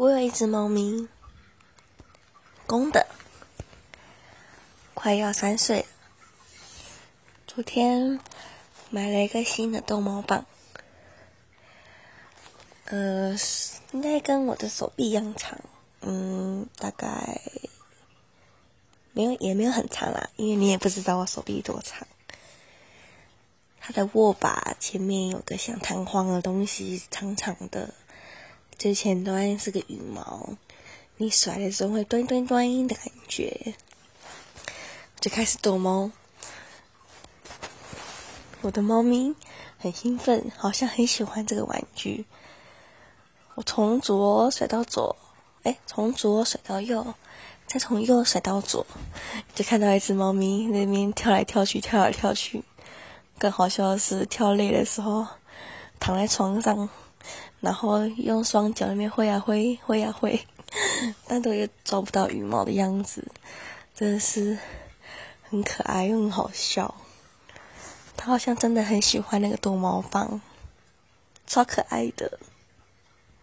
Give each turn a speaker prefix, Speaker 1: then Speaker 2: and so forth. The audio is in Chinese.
Speaker 1: 我有一只猫咪，公的，快要三岁了。昨天买了一个新的逗猫棒，呃，应该跟我的手臂一样长，嗯，大概没有也没有很长啦，因为你也不知道我手臂多长。它的握把前面有个像弹簧的东西，长长的。最前端是个羽毛，你甩的时候会端端端的感觉。就开始逗猫，我的猫咪很兴奋，好像很喜欢这个玩具。我从左甩到左，哎，从左甩到右，再从右甩到左，就看到一只猫咪那边跳来跳去，跳来跳去。更好笑的是，跳累的时候躺在床上。然后用双脚那边挥啊挥，挥啊挥，但都又抓不到羽毛的样子，真的是很可爱又很好笑。他好像真的很喜欢那个逗猫棒，超可爱的。